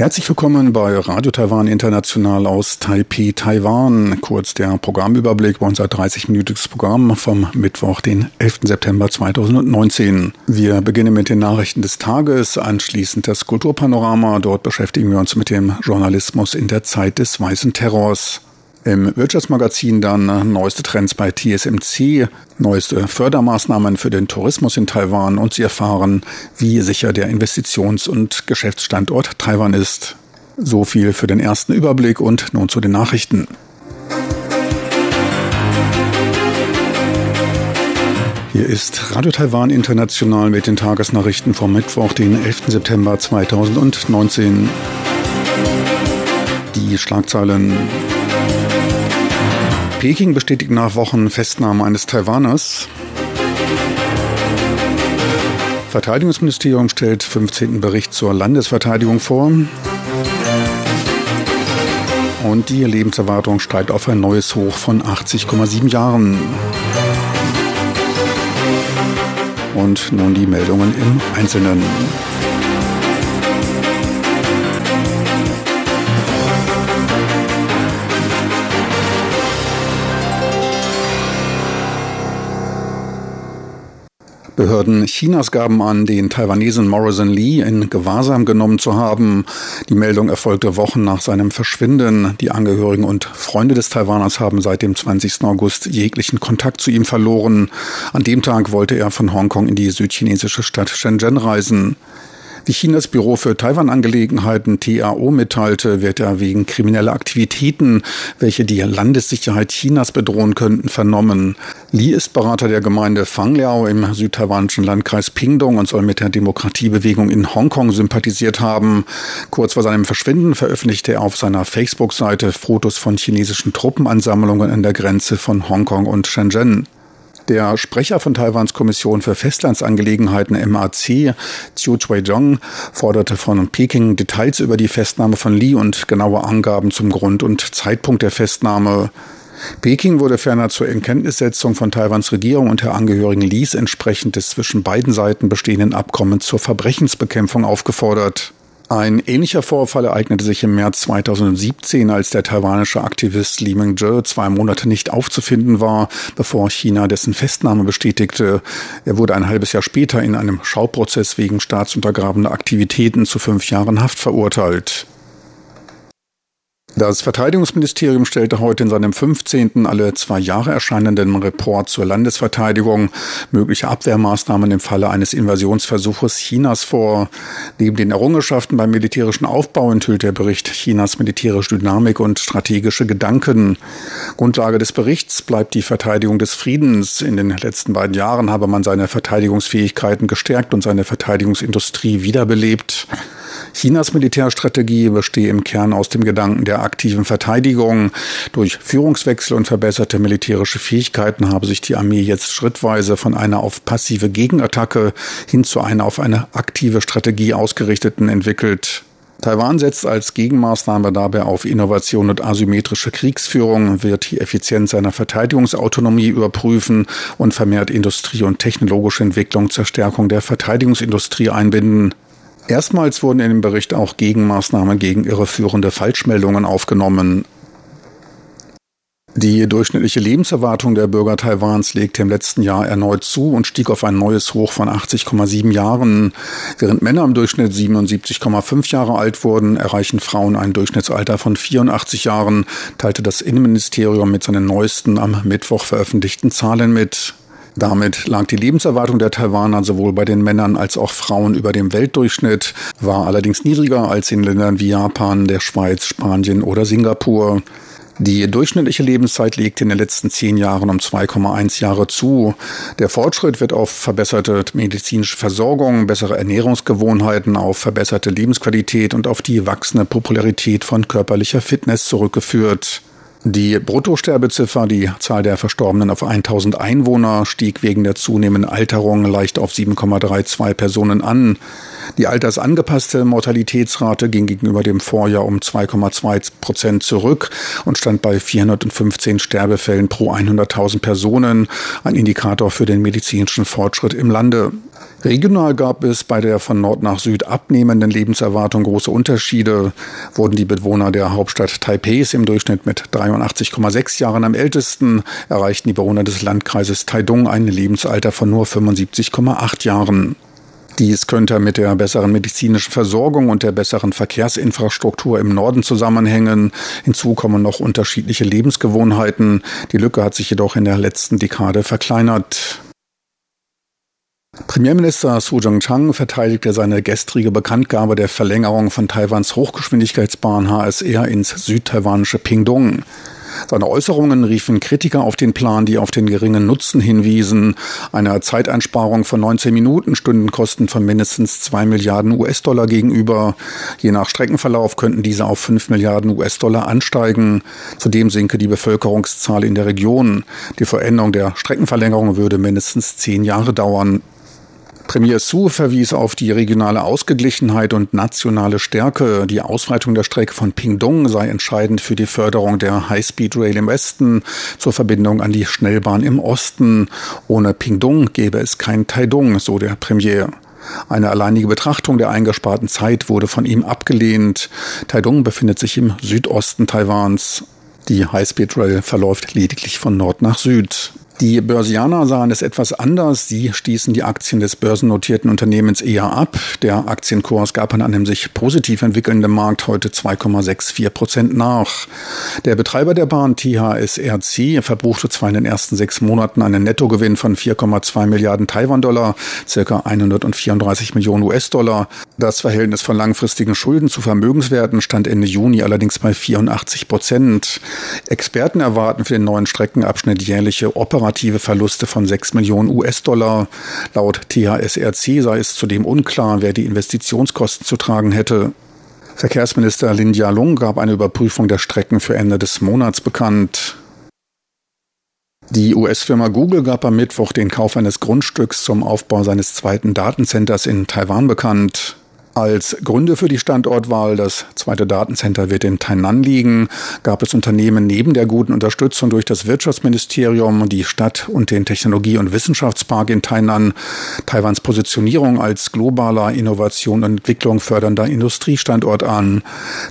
Herzlich willkommen bei Radio Taiwan International aus Taipei, Taiwan. Kurz der Programmüberblick bei unser 30-minütiges Programm vom Mittwoch, den 11. September 2019. Wir beginnen mit den Nachrichten des Tages, anschließend das Kulturpanorama. Dort beschäftigen wir uns mit dem Journalismus in der Zeit des Weißen Terrors. Im Wirtschaftsmagazin dann neueste Trends bei TSMC, neueste Fördermaßnahmen für den Tourismus in Taiwan und Sie erfahren, wie sicher der Investitions- und Geschäftsstandort Taiwan ist. So viel für den ersten Überblick und nun zu den Nachrichten. Hier ist Radio Taiwan International mit den Tagesnachrichten vom Mittwoch, den 11. September 2019. Die Schlagzeilen Peking bestätigt nach Wochen Festnahme eines Taiwaners. Verteidigungsministerium stellt 15. Bericht zur Landesverteidigung vor. Und die Lebenserwartung steigt auf ein neues Hoch von 80,7 Jahren. Und nun die Meldungen im Einzelnen. Behörden Chinas gaben an, den Taiwanesen Morrison Lee in Gewahrsam genommen zu haben. Die Meldung erfolgte Wochen nach seinem Verschwinden. Die Angehörigen und Freunde des Taiwaners haben seit dem 20. August jeglichen Kontakt zu ihm verloren. An dem Tag wollte er von Hongkong in die südchinesische Stadt Shenzhen reisen. Wie Chinas Büro für Taiwan-Angelegenheiten TAO mitteilte, wird er wegen krimineller Aktivitäten, welche die Landessicherheit Chinas bedrohen könnten, vernommen. Li ist Berater der Gemeinde Fangliao im südtaiwanischen Landkreis Pingdong und soll mit der Demokratiebewegung in Hongkong sympathisiert haben. Kurz vor seinem Verschwinden veröffentlichte er auf seiner Facebook-Seite Fotos von chinesischen Truppenansammlungen an der Grenze von Hongkong und Shenzhen. Der Sprecher von Taiwans Kommission für Festlandsangelegenheiten MAC, Chiu Choi-jong, forderte von Peking Details über die Festnahme von Li und genaue Angaben zum Grund und Zeitpunkt der Festnahme. Peking wurde ferner zur Erkenntnissetzung von Taiwans Regierung und der Angehörigen Lis entsprechend des zwischen beiden Seiten bestehenden Abkommens zur Verbrechensbekämpfung aufgefordert. Ein ähnlicher Vorfall ereignete sich im März 2017, als der taiwanische Aktivist Li Meng-je zwei Monate nicht aufzufinden war, bevor China dessen Festnahme bestätigte. Er wurde ein halbes Jahr später in einem Schauprozess wegen staatsuntergrabender Aktivitäten zu fünf Jahren Haft verurteilt. Das Verteidigungsministerium stellte heute in seinem 15. alle zwei Jahre erscheinenden Report zur Landesverteidigung mögliche Abwehrmaßnahmen im Falle eines Invasionsversuches Chinas vor. Neben den Errungenschaften beim militärischen Aufbau enthüllt der Bericht Chinas militärische Dynamik und strategische Gedanken. Grundlage des Berichts bleibt die Verteidigung des Friedens. In den letzten beiden Jahren habe man seine Verteidigungsfähigkeiten gestärkt und seine Verteidigungsindustrie wiederbelebt. Chinas Militärstrategie bestehe im Kern aus dem Gedanken der aktiven Verteidigung. Durch Führungswechsel und verbesserte militärische Fähigkeiten habe sich die Armee jetzt schrittweise von einer auf passive Gegenattacke hin zu einer auf eine aktive Strategie ausgerichteten entwickelt. Taiwan setzt als Gegenmaßnahme dabei auf Innovation und asymmetrische Kriegsführung, wird die Effizienz seiner Verteidigungsautonomie überprüfen und vermehrt Industrie- und technologische Entwicklung zur Stärkung der Verteidigungsindustrie einbinden. Erstmals wurden in dem Bericht auch Gegenmaßnahmen gegen irreführende Falschmeldungen aufgenommen. Die durchschnittliche Lebenserwartung der Bürger Taiwans legte im letzten Jahr erneut zu und stieg auf ein neues Hoch von 80,7 Jahren. Während Männer im Durchschnitt 77,5 Jahre alt wurden, erreichen Frauen ein Durchschnittsalter von 84 Jahren, teilte das Innenministerium mit seinen neuesten am Mittwoch veröffentlichten Zahlen mit. Damit lag die Lebenserwartung der Taiwaner sowohl bei den Männern als auch Frauen über dem Weltdurchschnitt, war allerdings niedriger als in Ländern wie Japan, der Schweiz, Spanien oder Singapur. Die durchschnittliche Lebenszeit legte in den letzten zehn Jahren um 2,1 Jahre zu. Der Fortschritt wird auf verbesserte medizinische Versorgung, bessere Ernährungsgewohnheiten, auf verbesserte Lebensqualität und auf die wachsende Popularität von körperlicher Fitness zurückgeführt. Die Bruttosterbeziffer, die Zahl der Verstorbenen auf 1000 Einwohner, stieg wegen der zunehmenden Alterung leicht auf 7,32 Personen an. Die altersangepasste Mortalitätsrate ging gegenüber dem Vorjahr um 2,2 Prozent zurück und stand bei 415 Sterbefällen pro 100.000 Personen, ein Indikator für den medizinischen Fortschritt im Lande. Regional gab es bei der von Nord nach Süd abnehmenden Lebenserwartung große Unterschiede. Wurden die Bewohner der Hauptstadt Taipehs im Durchschnitt mit 83,6 Jahren am ältesten, erreichten die Bewohner des Landkreises Taidung ein Lebensalter von nur 75,8 Jahren. Dies könnte mit der besseren medizinischen Versorgung und der besseren Verkehrsinfrastruktur im Norden zusammenhängen. Hinzu kommen noch unterschiedliche Lebensgewohnheiten. Die Lücke hat sich jedoch in der letzten Dekade verkleinert. Premierminister Su Jung-chang verteidigte seine gestrige Bekanntgabe der Verlängerung von Taiwans Hochgeschwindigkeitsbahn HSR ins südtaiwanische Pingdong. Seine Äußerungen riefen Kritiker auf den Plan, die auf den geringen Nutzen hinwiesen. Eine Zeiteinsparung von 19 Minuten Stundenkosten von mindestens 2 Milliarden US-Dollar gegenüber. Je nach Streckenverlauf könnten diese auf 5 Milliarden US-Dollar ansteigen. Zudem sinke die Bevölkerungszahl in der Region. Die Veränderung der Streckenverlängerung würde mindestens zehn Jahre dauern. Premier Su verwies auf die regionale Ausgeglichenheit und nationale Stärke. Die Ausweitung der Strecke von Pingdong sei entscheidend für die Förderung der High-Speed Rail im Westen zur Verbindung an die Schnellbahn im Osten. Ohne Pingdong gäbe es kein Taidong, so der Premier. Eine alleinige Betrachtung der eingesparten Zeit wurde von ihm abgelehnt. Taidong befindet sich im Südosten Taiwans. Die High-Speed Rail verläuft lediglich von Nord nach Süd. Die Börsianer sahen es etwas anders. Sie stießen die Aktien des börsennotierten Unternehmens eher ab. Der Aktienkurs gab an einem sich positiv entwickelnden Markt heute 2,64 Prozent nach. Der Betreiber der Bahn THSRC verbuchte zwar in den ersten sechs Monaten einen Nettogewinn von 4,2 Milliarden Taiwan-Dollar, circa 134 Millionen US-Dollar. Das Verhältnis von langfristigen Schulden zu Vermögenswerten stand Ende Juni allerdings bei 84 Prozent. Experten erwarten für den neuen Streckenabschnitt jährliche operative Verluste von 6 Millionen US-Dollar. Laut THSRC sei es zudem unklar, wer die Investitionskosten zu tragen hätte. Verkehrsminister Lin Jialong gab eine Überprüfung der Strecken für Ende des Monats bekannt. Die US-Firma Google gab am Mittwoch den Kauf eines Grundstücks zum Aufbau seines zweiten Datencenters in Taiwan bekannt. Als Gründe für die Standortwahl, das zweite Datencenter wird in Tainan liegen, gab es Unternehmen neben der guten Unterstützung durch das Wirtschaftsministerium, die Stadt und den Technologie- und Wissenschaftspark in Tainan Taiwans Positionierung als globaler Innovation und Entwicklung fördernder Industriestandort an.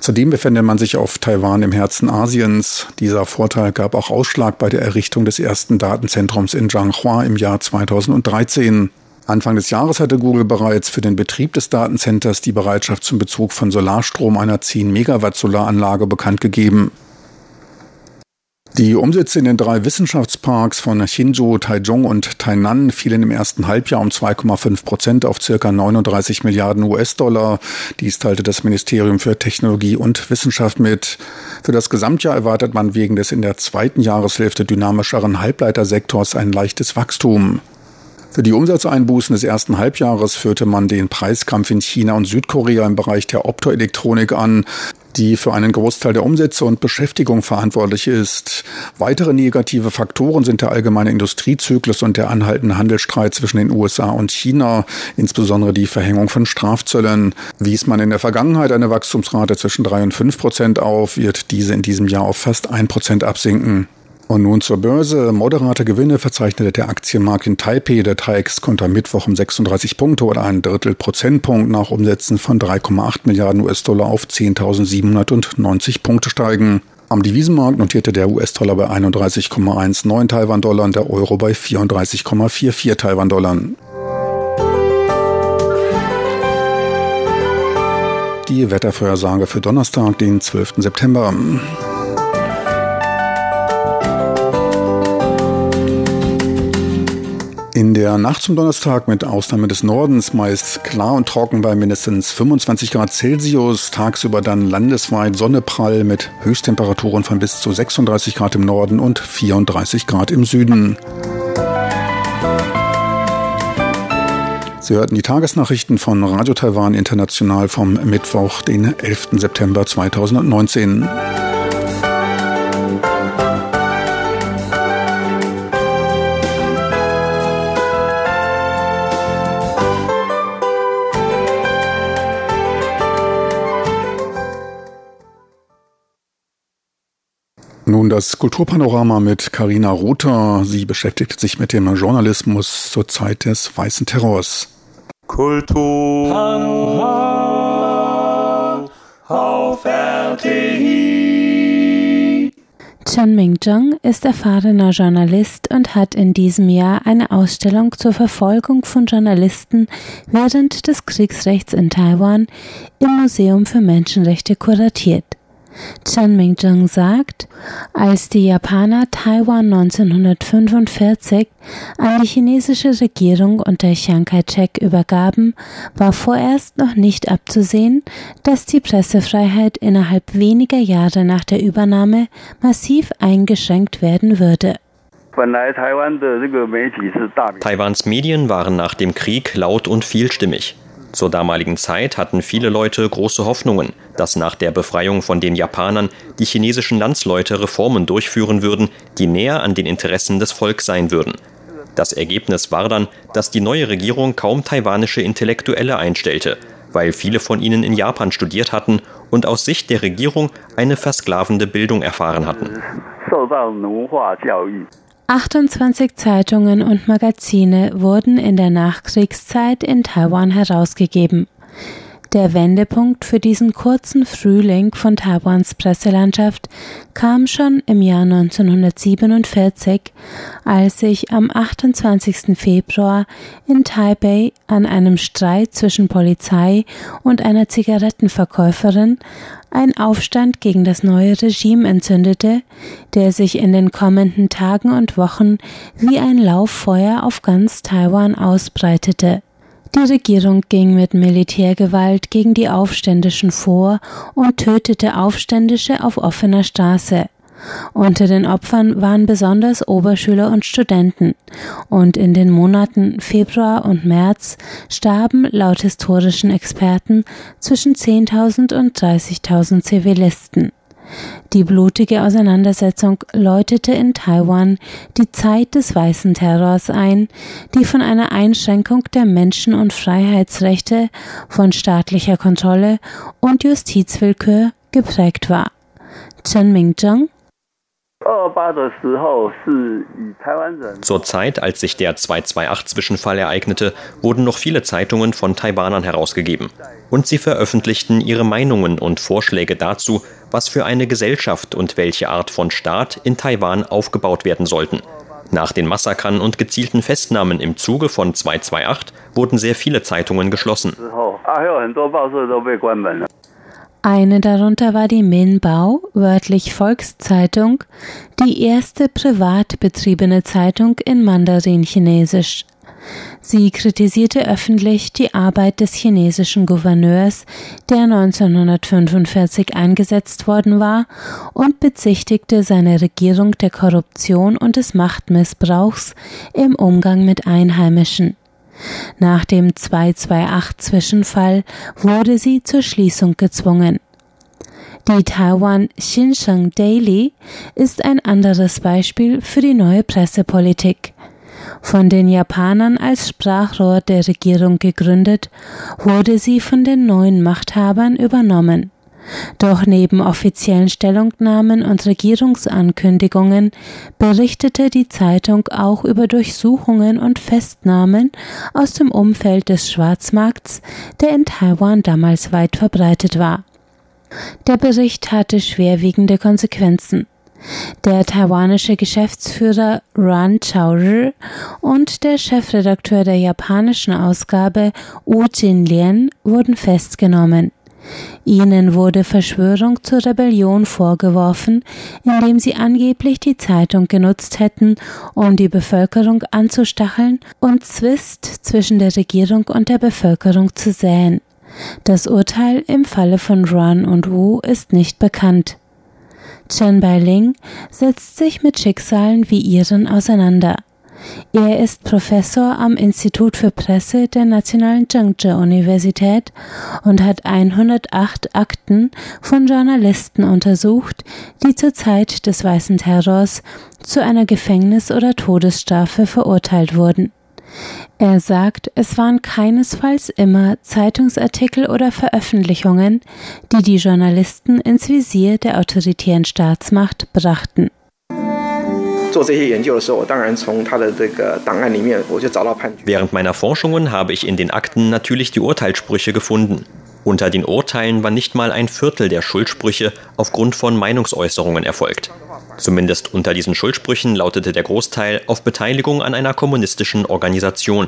Zudem befindet man sich auf Taiwan im Herzen Asiens. Dieser Vorteil gab auch Ausschlag bei der Errichtung des ersten Datenzentrums in Zhanghua im Jahr 2013. Anfang des Jahres hatte Google bereits für den Betrieb des Datencenters die Bereitschaft zum Bezug von Solarstrom einer 10 Megawatt Solaranlage bekannt gegeben. Die Umsätze in den drei Wissenschaftsparks von Hsinchu, Taichung und Tainan fielen im ersten Halbjahr um 2,5 Prozent auf circa 39 Milliarden US-Dollar. Dies teilte das Ministerium für Technologie und Wissenschaft mit. Für das Gesamtjahr erwartet man wegen des in der zweiten Jahreshälfte dynamischeren Halbleitersektors ein leichtes Wachstum. Für die Umsatzeinbußen des ersten Halbjahres führte man den Preiskampf in China und Südkorea im Bereich der Optoelektronik an, die für einen Großteil der Umsätze und Beschäftigung verantwortlich ist. Weitere negative Faktoren sind der allgemeine Industriezyklus und der anhaltende Handelsstreit zwischen den USA und China, insbesondere die Verhängung von Strafzöllen. Wies man in der Vergangenheit eine Wachstumsrate zwischen drei und fünf Prozent auf, wird diese in diesem Jahr auf fast ein Prozent absinken. Und nun zur Börse. Moderate Gewinne verzeichnete der Aktienmarkt in Taipei. Der TAIX konnte am Mittwoch um 36 Punkte oder ein Drittel Prozentpunkt nach Umsätzen von 3,8 Milliarden US-Dollar auf 10.790 Punkte steigen. Am Devisenmarkt notierte der US-Dollar bei 31,19 Taiwan-Dollar und der Euro bei 34,44 Taiwan-Dollar. Die Wettervorhersage für Donnerstag, den 12. September. In der Nacht zum Donnerstag mit Ausnahme des Nordens meist klar und trocken bei mindestens 25 Grad Celsius. Tagsüber dann landesweit Sonneprall mit Höchsttemperaturen von bis zu 36 Grad im Norden und 34 Grad im Süden. Sie hörten die Tagesnachrichten von Radio Taiwan International vom Mittwoch, den 11. September 2019. Das Kulturpanorama mit Karina Rother. Sie beschäftigt sich mit dem Journalismus zur Zeit des Weißen Terrors. Kulturpanorama auf RTI. Chen Mingzheng ist erfahrener Journalist und hat in diesem Jahr eine Ausstellung zur Verfolgung von Journalisten während des Kriegsrechts in Taiwan im Museum für Menschenrechte kuratiert. Chen Mingzheng sagt, als die Japaner Taiwan 1945 an die chinesische Regierung unter Chiang Kai-shek übergaben, war vorerst noch nicht abzusehen, dass die Pressefreiheit innerhalb weniger Jahre nach der Übernahme massiv eingeschränkt werden würde. Taiwans Medien waren nach dem Krieg laut und vielstimmig. Zur damaligen Zeit hatten viele Leute große Hoffnungen, dass nach der Befreiung von den Japanern die chinesischen Landsleute Reformen durchführen würden, die näher an den Interessen des Volks sein würden. Das Ergebnis war dann, dass die neue Regierung kaum taiwanische Intellektuelle einstellte, weil viele von ihnen in Japan studiert hatten und aus Sicht der Regierung eine versklavende Bildung erfahren hatten. 28 Zeitungen und Magazine wurden in der Nachkriegszeit in Taiwan herausgegeben. Der Wendepunkt für diesen kurzen Frühling von Taiwans Presselandschaft kam schon im Jahr 1947, als sich am 28. Februar in Taipei an einem Streit zwischen Polizei und einer Zigarettenverkäuferin ein Aufstand gegen das neue Regime entzündete, der sich in den kommenden Tagen und Wochen wie ein Lauffeuer auf ganz Taiwan ausbreitete. Die Regierung ging mit Militärgewalt gegen die Aufständischen vor und tötete Aufständische auf offener Straße. Unter den Opfern waren besonders Oberschüler und Studenten, und in den Monaten Februar und März starben laut historischen Experten zwischen 10.000 und 30.000 Zivilisten. Die blutige Auseinandersetzung läutete in Taiwan die Zeit des weißen Terrors ein, die von einer Einschränkung der Menschen- und Freiheitsrechte, von staatlicher Kontrolle und Justizwillkür geprägt war. Chen Mingzheng zur Zeit, als sich der 228-Zwischenfall ereignete, wurden noch viele Zeitungen von Taiwanern herausgegeben. Und sie veröffentlichten ihre Meinungen und Vorschläge dazu, was für eine Gesellschaft und welche Art von Staat in Taiwan aufgebaut werden sollten. Nach den Massakern und gezielten Festnahmen im Zuge von 228 wurden sehr viele Zeitungen geschlossen. Eine darunter war die Minbao, wörtlich Volkszeitung, die erste privat betriebene Zeitung in Mandarin-Chinesisch. Sie kritisierte öffentlich die Arbeit des chinesischen Gouverneurs, der 1945 eingesetzt worden war, und bezichtigte seine Regierung der Korruption und des Machtmissbrauchs im Umgang mit Einheimischen. Nach dem 228-Zwischenfall wurde sie zur Schließung gezwungen. Die Taiwan Xinsheng Daily ist ein anderes Beispiel für die neue Pressepolitik. Von den Japanern als Sprachrohr der Regierung gegründet, wurde sie von den neuen Machthabern übernommen. Doch neben offiziellen Stellungnahmen und Regierungsankündigungen berichtete die Zeitung auch über Durchsuchungen und Festnahmen aus dem Umfeld des Schwarzmarkts, der in Taiwan damals weit verbreitet war. Der Bericht hatte schwerwiegende Konsequenzen. Der taiwanische Geschäftsführer Ran Chaozhi und der Chefredakteur der japanischen Ausgabe Wu Jinlian wurden festgenommen. Ihnen wurde Verschwörung zur Rebellion vorgeworfen, indem sie angeblich die Zeitung genutzt hätten, um die Bevölkerung anzustacheln und Zwist zwischen der Regierung und der Bevölkerung zu säen. Das Urteil im Falle von Ruan und Wu ist nicht bekannt. Chen Bailing setzt sich mit Schicksalen wie ihren auseinander. Er ist Professor am Institut für Presse der Nationalen Zhengzhou-Universität und hat 108 Akten von Journalisten untersucht, die zur Zeit des Weißen Terrors zu einer Gefängnis- oder Todesstrafe verurteilt wurden. Er sagt, es waren keinesfalls immer Zeitungsartikel oder Veröffentlichungen, die die Journalisten ins Visier der autoritären Staatsmacht brachten. Während meiner Forschungen habe ich in den Akten natürlich die Urteilssprüche gefunden. Unter den Urteilen war nicht mal ein Viertel der Schuldsprüche aufgrund von Meinungsäußerungen erfolgt. Zumindest unter diesen Schuldsprüchen lautete der Großteil auf Beteiligung an einer kommunistischen Organisation.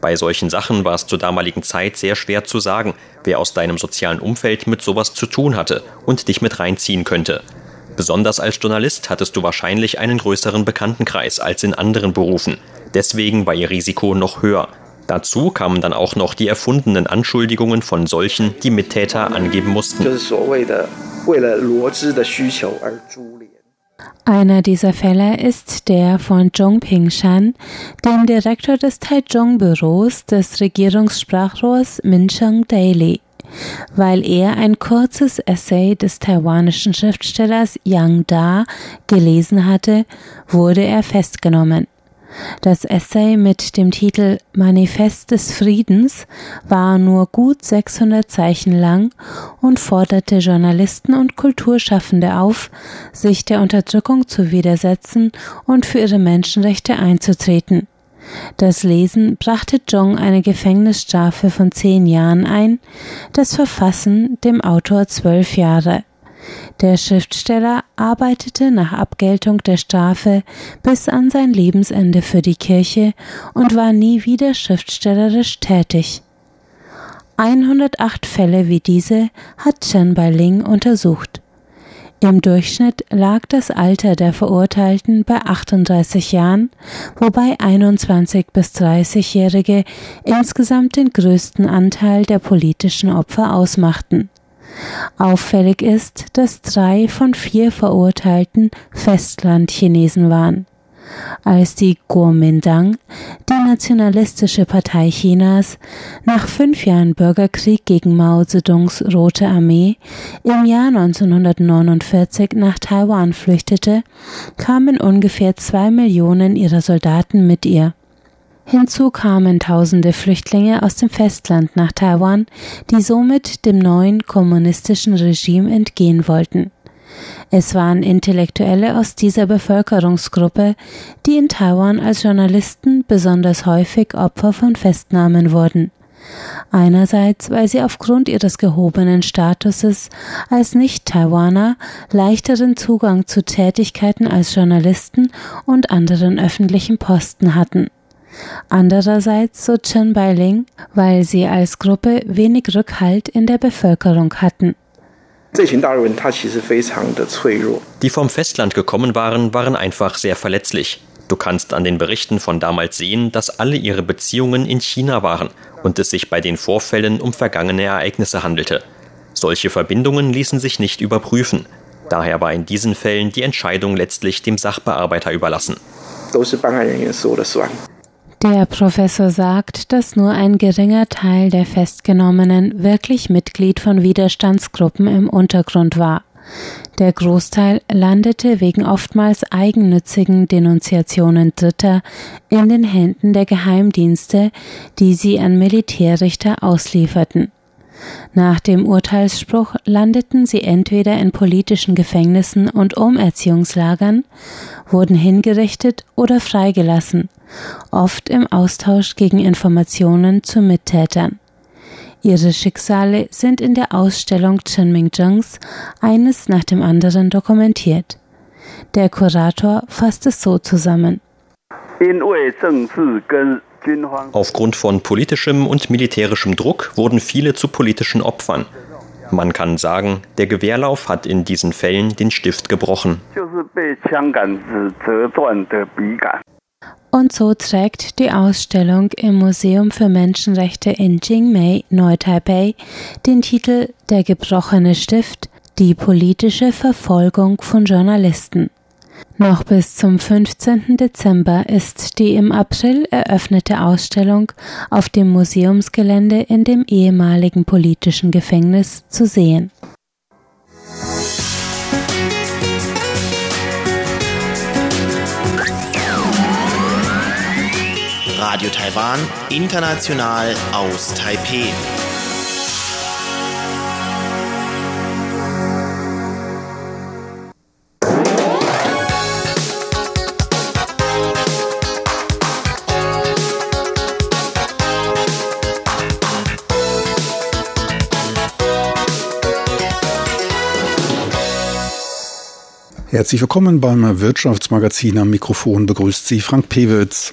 Bei solchen Sachen war es zur damaligen Zeit sehr schwer zu sagen, wer aus deinem sozialen Umfeld mit sowas zu tun hatte und dich mit reinziehen könnte. Besonders als Journalist hattest du wahrscheinlich einen größeren Bekanntenkreis als in anderen Berufen. Deswegen war ihr Risiko noch höher. Dazu kamen dann auch noch die erfundenen Anschuldigungen von solchen, die Mittäter angeben mussten. Einer dieser Fälle ist der von Zhong Pingshan, dem Direktor des Taichung-Büros des Regierungssprachrohrs Mincheng Daily. Weil er ein kurzes Essay des taiwanischen Schriftstellers Yang Da gelesen hatte, wurde er festgenommen. Das Essay mit dem Titel Manifest des Friedens war nur gut 600 Zeichen lang und forderte Journalisten und Kulturschaffende auf, sich der Unterdrückung zu widersetzen und für ihre Menschenrechte einzutreten. Das Lesen brachte Jong eine Gefängnisstrafe von zehn Jahren ein, das Verfassen dem Autor zwölf Jahre. Der Schriftsteller arbeitete nach Abgeltung der Strafe bis an sein Lebensende für die Kirche und war nie wieder schriftstellerisch tätig. 108 Fälle wie diese hat Chen Bailing untersucht. Im Durchschnitt lag das Alter der Verurteilten bei 38 Jahren, wobei 21 bis 30-Jährige insgesamt den größten Anteil der politischen Opfer ausmachten. Auffällig ist, dass drei von vier Verurteilten Festlandchinesen waren. Als die Kuomintang, die nationalistische Partei Chinas, nach fünf Jahren Bürgerkrieg gegen Mao Zedongs Rote Armee im Jahr 1949 nach Taiwan flüchtete, kamen ungefähr zwei Millionen ihrer Soldaten mit ihr. Hinzu kamen tausende Flüchtlinge aus dem Festland nach Taiwan, die somit dem neuen kommunistischen Regime entgehen wollten. Es waren Intellektuelle aus dieser Bevölkerungsgruppe, die in Taiwan als Journalisten besonders häufig Opfer von Festnahmen wurden. Einerseits, weil sie aufgrund ihres gehobenen Statuses als Nicht-Taiwaner leichteren Zugang zu Tätigkeiten als Journalisten und anderen öffentlichen Posten hatten. Andererseits, so Chen Bailing, weil sie als Gruppe wenig Rückhalt in der Bevölkerung hatten. Die vom Festland gekommen waren, waren einfach sehr verletzlich. Du kannst an den Berichten von damals sehen, dass alle ihre Beziehungen in China waren und es sich bei den Vorfällen um vergangene Ereignisse handelte. Solche Verbindungen ließen sich nicht überprüfen. Daher war in diesen Fällen die Entscheidung letztlich dem Sachbearbeiter überlassen. Der Professor sagt, dass nur ein geringer Teil der Festgenommenen wirklich Mitglied von Widerstandsgruppen im Untergrund war. Der Großteil landete wegen oftmals eigennützigen Denunziationen Dritter in den Händen der Geheimdienste, die sie an Militärrichter auslieferten. Nach dem Urteilsspruch landeten sie entweder in politischen Gefängnissen und Umerziehungslagern, wurden hingerichtet oder freigelassen, oft im Austausch gegen Informationen zu Mittätern. Ihre Schicksale sind in der Ausstellung Chenming-Jungs eines nach dem anderen dokumentiert. Der Kurator fasst es so zusammen. Aufgrund von politischem und militärischem Druck wurden viele zu politischen Opfern. Man kann sagen, der Gewehrlauf hat in diesen Fällen den Stift gebrochen. Und so trägt die Ausstellung im Museum für Menschenrechte in Jingmei, Neu-Taipei, den Titel Der gebrochene Stift, die politische Verfolgung von Journalisten. Noch bis zum 15. Dezember ist die im April eröffnete Ausstellung auf dem Museumsgelände in dem ehemaligen politischen Gefängnis zu sehen. Radio Taiwan, international aus Taipeh. Herzlich willkommen beim Wirtschaftsmagazin. Am Mikrofon begrüßt Sie Frank Pewitz.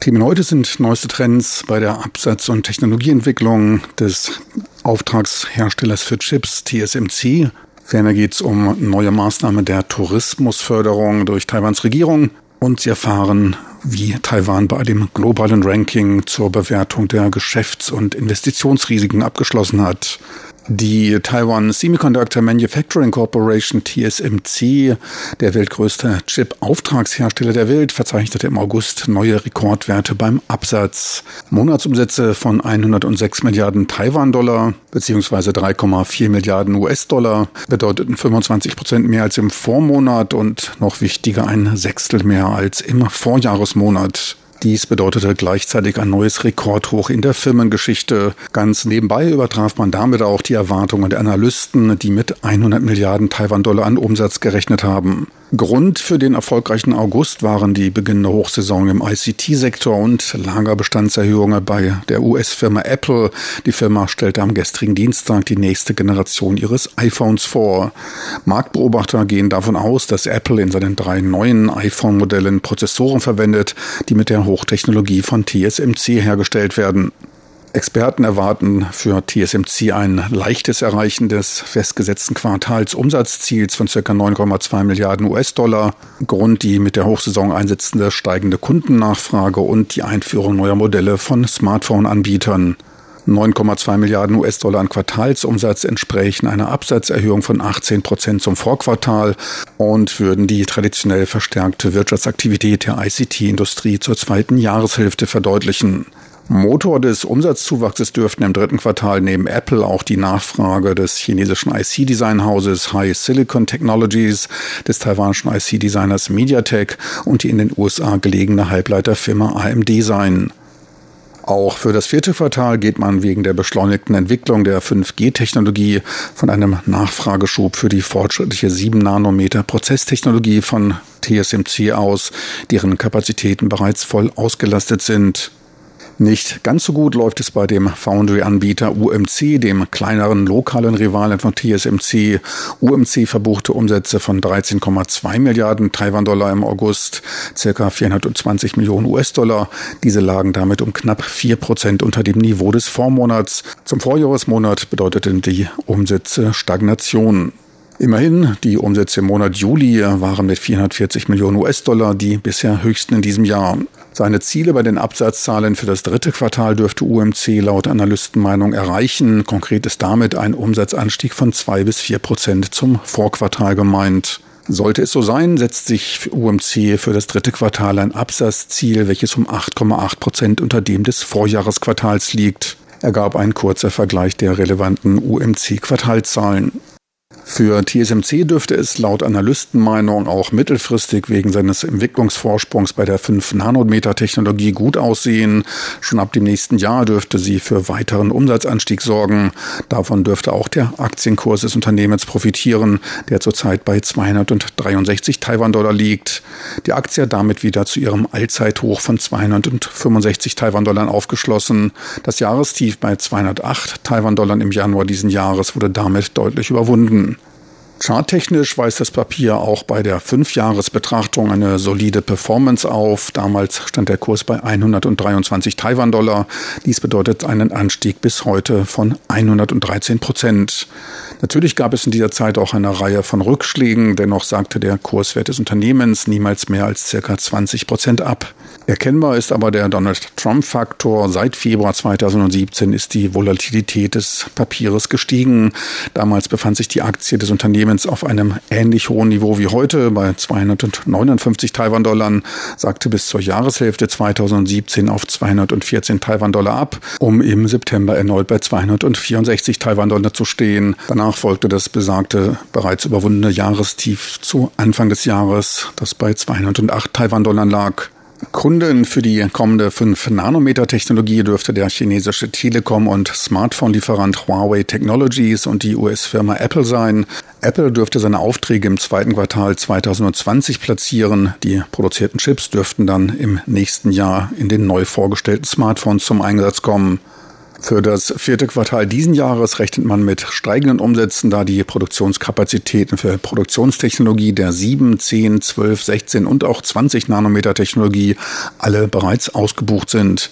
Themen heute sind neueste Trends bei der Absatz- und Technologieentwicklung des Auftragsherstellers für Chips TSMC. Ferner geht es um neue Maßnahmen der Tourismusförderung durch Taiwans Regierung und Sie erfahren, wie Taiwan bei dem globalen Ranking zur Bewertung der Geschäfts- und Investitionsrisiken abgeschlossen hat. Die Taiwan Semiconductor Manufacturing Corporation TSMC, der weltgrößte Chip-Auftragshersteller der Welt, verzeichnete im August neue Rekordwerte beim Absatz. Monatsumsätze von 106 Milliarden Taiwan-Dollar bzw. 3,4 Milliarden US-Dollar bedeuteten 25 Prozent mehr als im Vormonat und noch wichtiger ein Sechstel mehr als im Vorjahresmonat. Dies bedeutete gleichzeitig ein neues Rekordhoch in der Firmengeschichte. Ganz nebenbei übertraf man damit auch die Erwartungen der Analysten, die mit 100 Milliarden Taiwan-Dollar an Umsatz gerechnet haben. Grund für den erfolgreichen August waren die beginnende Hochsaison im ICT-Sektor und Lagerbestandserhöhungen bei der US-Firma Apple. Die Firma stellte am gestrigen Dienstag die nächste Generation ihres iPhones vor. Marktbeobachter gehen davon aus, dass Apple in seinen drei neuen iPhone-Modellen Prozessoren verwendet, die mit der Hochtechnologie von TSMC hergestellt werden. Experten erwarten für TSMC ein leichtes Erreichen des festgesetzten Quartalsumsatzziels von ca. 9,2 Milliarden US-Dollar. Grund die mit der Hochsaison einsetzende steigende Kundennachfrage und die Einführung neuer Modelle von Smartphone-Anbietern. 9,2 Milliarden US-Dollar an Quartalsumsatz entsprächen einer Absatzerhöhung von 18 Prozent zum Vorquartal und würden die traditionell verstärkte Wirtschaftsaktivität der ICT-Industrie zur zweiten Jahreshälfte verdeutlichen. Motor des Umsatzzuwachses dürften im dritten Quartal neben Apple auch die Nachfrage des chinesischen IC-Designhauses High Silicon Technologies, des taiwanischen IC-Designers MediaTek und die in den USA gelegene Halbleiterfirma AMD sein. Auch für das vierte Quartal geht man wegen der beschleunigten Entwicklung der 5G-Technologie von einem Nachfrageschub für die fortschrittliche 7-Nanometer-Prozesstechnologie von TSMC aus, deren Kapazitäten bereits voll ausgelastet sind. Nicht ganz so gut läuft es bei dem Foundry-Anbieter UMC, dem kleineren lokalen Rivalen von TSMC. UMC verbuchte Umsätze von 13,2 Milliarden Taiwan-Dollar im August, circa 420 Millionen US-Dollar. Diese lagen damit um knapp 4 Prozent unter dem Niveau des Vormonats. Zum Vorjahresmonat bedeuteten die Umsätze Stagnation. Immerhin, die Umsätze im Monat Juli waren mit 440 Millionen US-Dollar die bisher höchsten in diesem Jahr. Seine Ziele bei den Absatzzahlen für das dritte Quartal dürfte UMC laut Analystenmeinung erreichen. Konkret ist damit ein Umsatzanstieg von zwei bis vier Prozent zum Vorquartal gemeint. Sollte es so sein, setzt sich UMC für das dritte Quartal ein Absatzziel, welches um 8,8 Prozent unter dem des Vorjahresquartals liegt. Er gab ein kurzer Vergleich der relevanten UMC-Quartalzahlen. Für TSMC dürfte es laut Analystenmeinung auch mittelfristig wegen seines Entwicklungsvorsprungs bei der 5-Nanometer-Technologie gut aussehen. Schon ab dem nächsten Jahr dürfte sie für weiteren Umsatzanstieg sorgen. Davon dürfte auch der Aktienkurs des Unternehmens profitieren, der zurzeit bei 263 Taiwan-Dollar liegt. Die Aktie hat damit wieder zu ihrem Allzeithoch von 265 Taiwan-Dollar aufgeschlossen. Das Jahrestief bei 208 Taiwan-Dollar im Januar diesen Jahres wurde damit deutlich überwunden. Charttechnisch weist das Papier auch bei der Fünfjahresbetrachtung eine solide Performance auf. Damals stand der Kurs bei 123 Taiwan-Dollar. Dies bedeutet einen Anstieg bis heute von 113 Prozent. Natürlich gab es in dieser Zeit auch eine Reihe von Rückschlägen. Dennoch sagte der Kurswert des Unternehmens niemals mehr als circa 20 Prozent ab. Erkennbar ist aber der Donald Trump-Faktor. Seit Februar 2017 ist die Volatilität des Papieres gestiegen. Damals befand sich die Aktie des Unternehmens auf einem ähnlich hohen Niveau wie heute bei 259 Taiwan-Dollar, sagte bis zur Jahreshälfte 2017 auf 214 Taiwan-Dollar ab, um im September erneut bei 264 Taiwan-Dollar zu stehen. Danach folgte das besagte bereits überwundene Jahrestief zu Anfang des Jahres, das bei 208 Taiwan-Dollar lag. Kunden für die kommende 5-Nanometer-Technologie dürfte der chinesische Telekom- und Smartphone-Lieferant Huawei Technologies und die US-Firma Apple sein. Apple dürfte seine Aufträge im zweiten Quartal 2020 platzieren. Die produzierten Chips dürften dann im nächsten Jahr in den neu vorgestellten Smartphones zum Einsatz kommen. Für das vierte Quartal diesen Jahres rechnet man mit steigenden Umsätzen, da die Produktionskapazitäten für Produktionstechnologie der 7, 10, 12, 16 und auch 20 Nanometer Technologie alle bereits ausgebucht sind.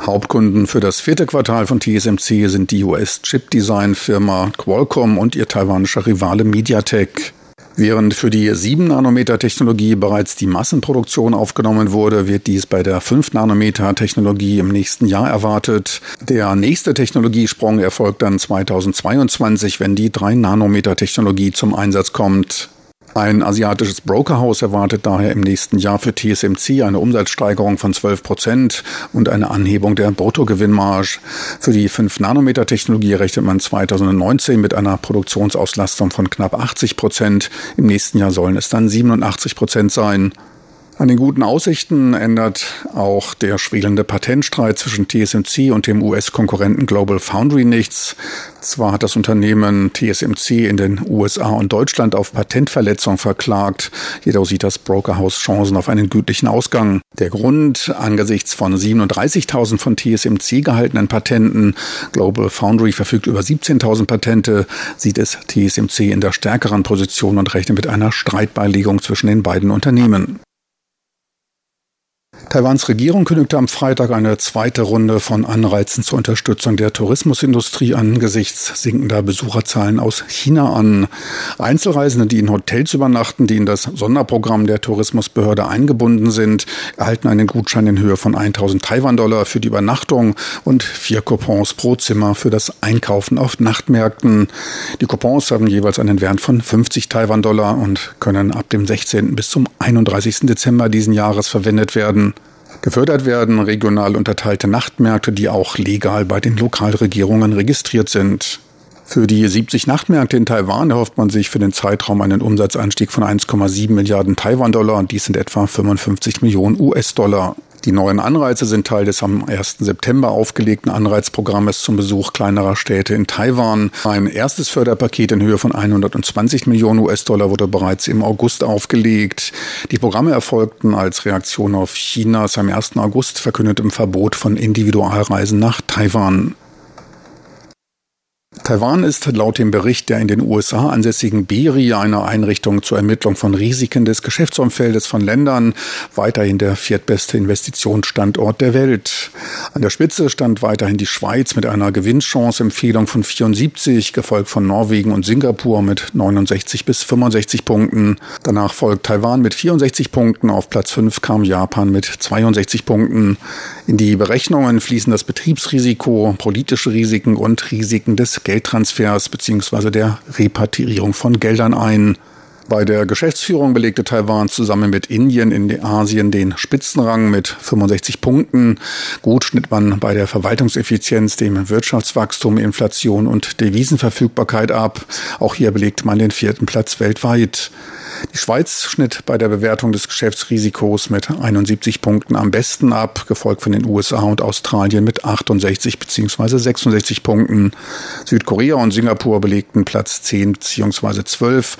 Hauptkunden für das vierte Quartal von TSMC sind die US-Chip-Design-Firma Qualcomm und ihr taiwanischer Rivale MediaTek. Während für die 7-Nanometer-Technologie bereits die Massenproduktion aufgenommen wurde, wird dies bei der 5-Nanometer-Technologie im nächsten Jahr erwartet. Der nächste Technologiesprung erfolgt dann 2022, wenn die 3-Nanometer-Technologie zum Einsatz kommt. Ein asiatisches Brokerhaus erwartet daher im nächsten Jahr für TSMC eine Umsatzsteigerung von 12 Prozent und eine Anhebung der Bruttogewinnmarge. Für die 5-Nanometer-Technologie rechnet man 2019 mit einer Produktionsauslastung von knapp 80 Prozent. Im nächsten Jahr sollen es dann 87 Prozent sein. An den guten Aussichten ändert auch der schwelende Patentstreit zwischen TSMC und dem US-Konkurrenten Global Foundry nichts. Zwar hat das Unternehmen TSMC in den USA und Deutschland auf Patentverletzung verklagt, jedoch sieht das Brokerhaus Chancen auf einen gütlichen Ausgang. Der Grund angesichts von 37.000 von TSMC gehaltenen Patenten, Global Foundry verfügt über 17.000 Patente, sieht es TSMC in der stärkeren Position und rechnet mit einer Streitbeilegung zwischen den beiden Unternehmen. Taiwans Regierung kündigte am Freitag eine zweite Runde von Anreizen zur Unterstützung der Tourismusindustrie angesichts sinkender Besucherzahlen aus China an. Einzelreisende, die in Hotels übernachten, die in das Sonderprogramm der Tourismusbehörde eingebunden sind, erhalten einen Gutschein in Höhe von 1000 Taiwan-Dollar für die Übernachtung und vier Coupons pro Zimmer für das Einkaufen auf Nachtmärkten. Die Coupons haben jeweils einen Wert von 50 Taiwan-Dollar und können ab dem 16. bis zum 31. Dezember diesen Jahres verwendet werden. Gefördert werden regional unterteilte Nachtmärkte, die auch legal bei den Lokalregierungen registriert sind. Für die 70 Nachtmärkte in Taiwan erhofft man sich für den Zeitraum einen Umsatzanstieg von 1,7 Milliarden Taiwan-Dollar. Dies sind etwa 55 Millionen US-Dollar. Die neuen Anreize sind Teil des am 1. September aufgelegten Anreizprogrammes zum Besuch kleinerer Städte in Taiwan. Ein erstes Förderpaket in Höhe von 120 Millionen US-Dollar wurde bereits im August aufgelegt. Die Programme erfolgten als Reaktion auf Chinas am 1. August verkündetem Verbot von Individualreisen nach Taiwan. Taiwan ist laut dem Bericht der in den USA ansässigen BERI, einer Einrichtung zur Ermittlung von Risiken des Geschäftsumfeldes von Ländern, weiterhin der viertbeste Investitionsstandort der Welt. An der Spitze stand weiterhin die Schweiz mit einer Gewinnchance-Empfehlung von 74, gefolgt von Norwegen und Singapur mit 69 bis 65 Punkten. Danach folgt Taiwan mit 64 Punkten, auf Platz 5 kam Japan mit 62 Punkten. In die Berechnungen fließen das Betriebsrisiko, politische Risiken und Risiken des Geld Geldtransfers bzw. der Repatriierung von Geldern ein. Bei der Geschäftsführung belegte Taiwan zusammen mit Indien in Asien den Spitzenrang mit 65 Punkten. Gut schnitt man bei der Verwaltungseffizienz, dem Wirtschaftswachstum, Inflation und Devisenverfügbarkeit ab. Auch hier belegte man den vierten Platz weltweit. Die Schweiz schnitt bei der Bewertung des Geschäftsrisikos mit 71 Punkten am besten ab, gefolgt von den USA und Australien mit 68 bzw. 66 Punkten. Südkorea und Singapur belegten Platz 10 bzw. 12.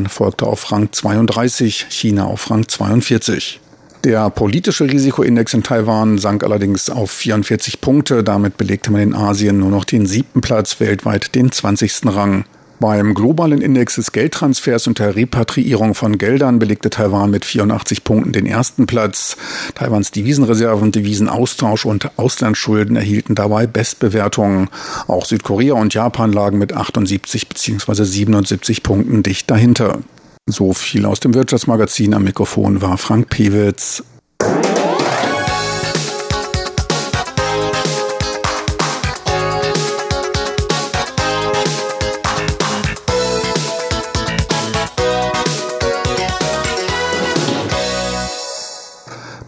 Japan folgte auf Rang 32, China auf Rang 42. Der politische Risikoindex in Taiwan sank allerdings auf 44 Punkte. Damit belegte man in Asien nur noch den siebten Platz, weltweit den 20. Rang. Beim globalen Index des Geldtransfers und der Repatriierung von Geldern belegte Taiwan mit 84 Punkten den ersten Platz. Taiwans Devisenreserven, Devisenaustausch und Auslandsschulden erhielten dabei Bestbewertungen. Auch Südkorea und Japan lagen mit 78 bzw. 77 Punkten dicht dahinter. So viel aus dem Wirtschaftsmagazin. Am Mikrofon war Frank Pewitz.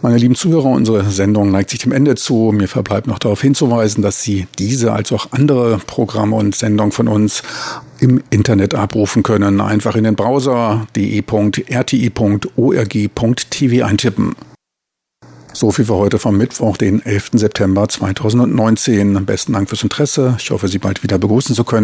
Meine lieben Zuhörer, unsere Sendung neigt sich dem Ende zu. Mir verbleibt noch darauf hinzuweisen, dass Sie diese als auch andere Programme und Sendungen von uns im Internet abrufen können. Einfach in den Browser de.rti.org.tv eintippen. So viel für heute vom Mittwoch, den 11. September 2019. Besten Dank fürs Interesse. Ich hoffe, Sie bald wieder begrüßen zu können.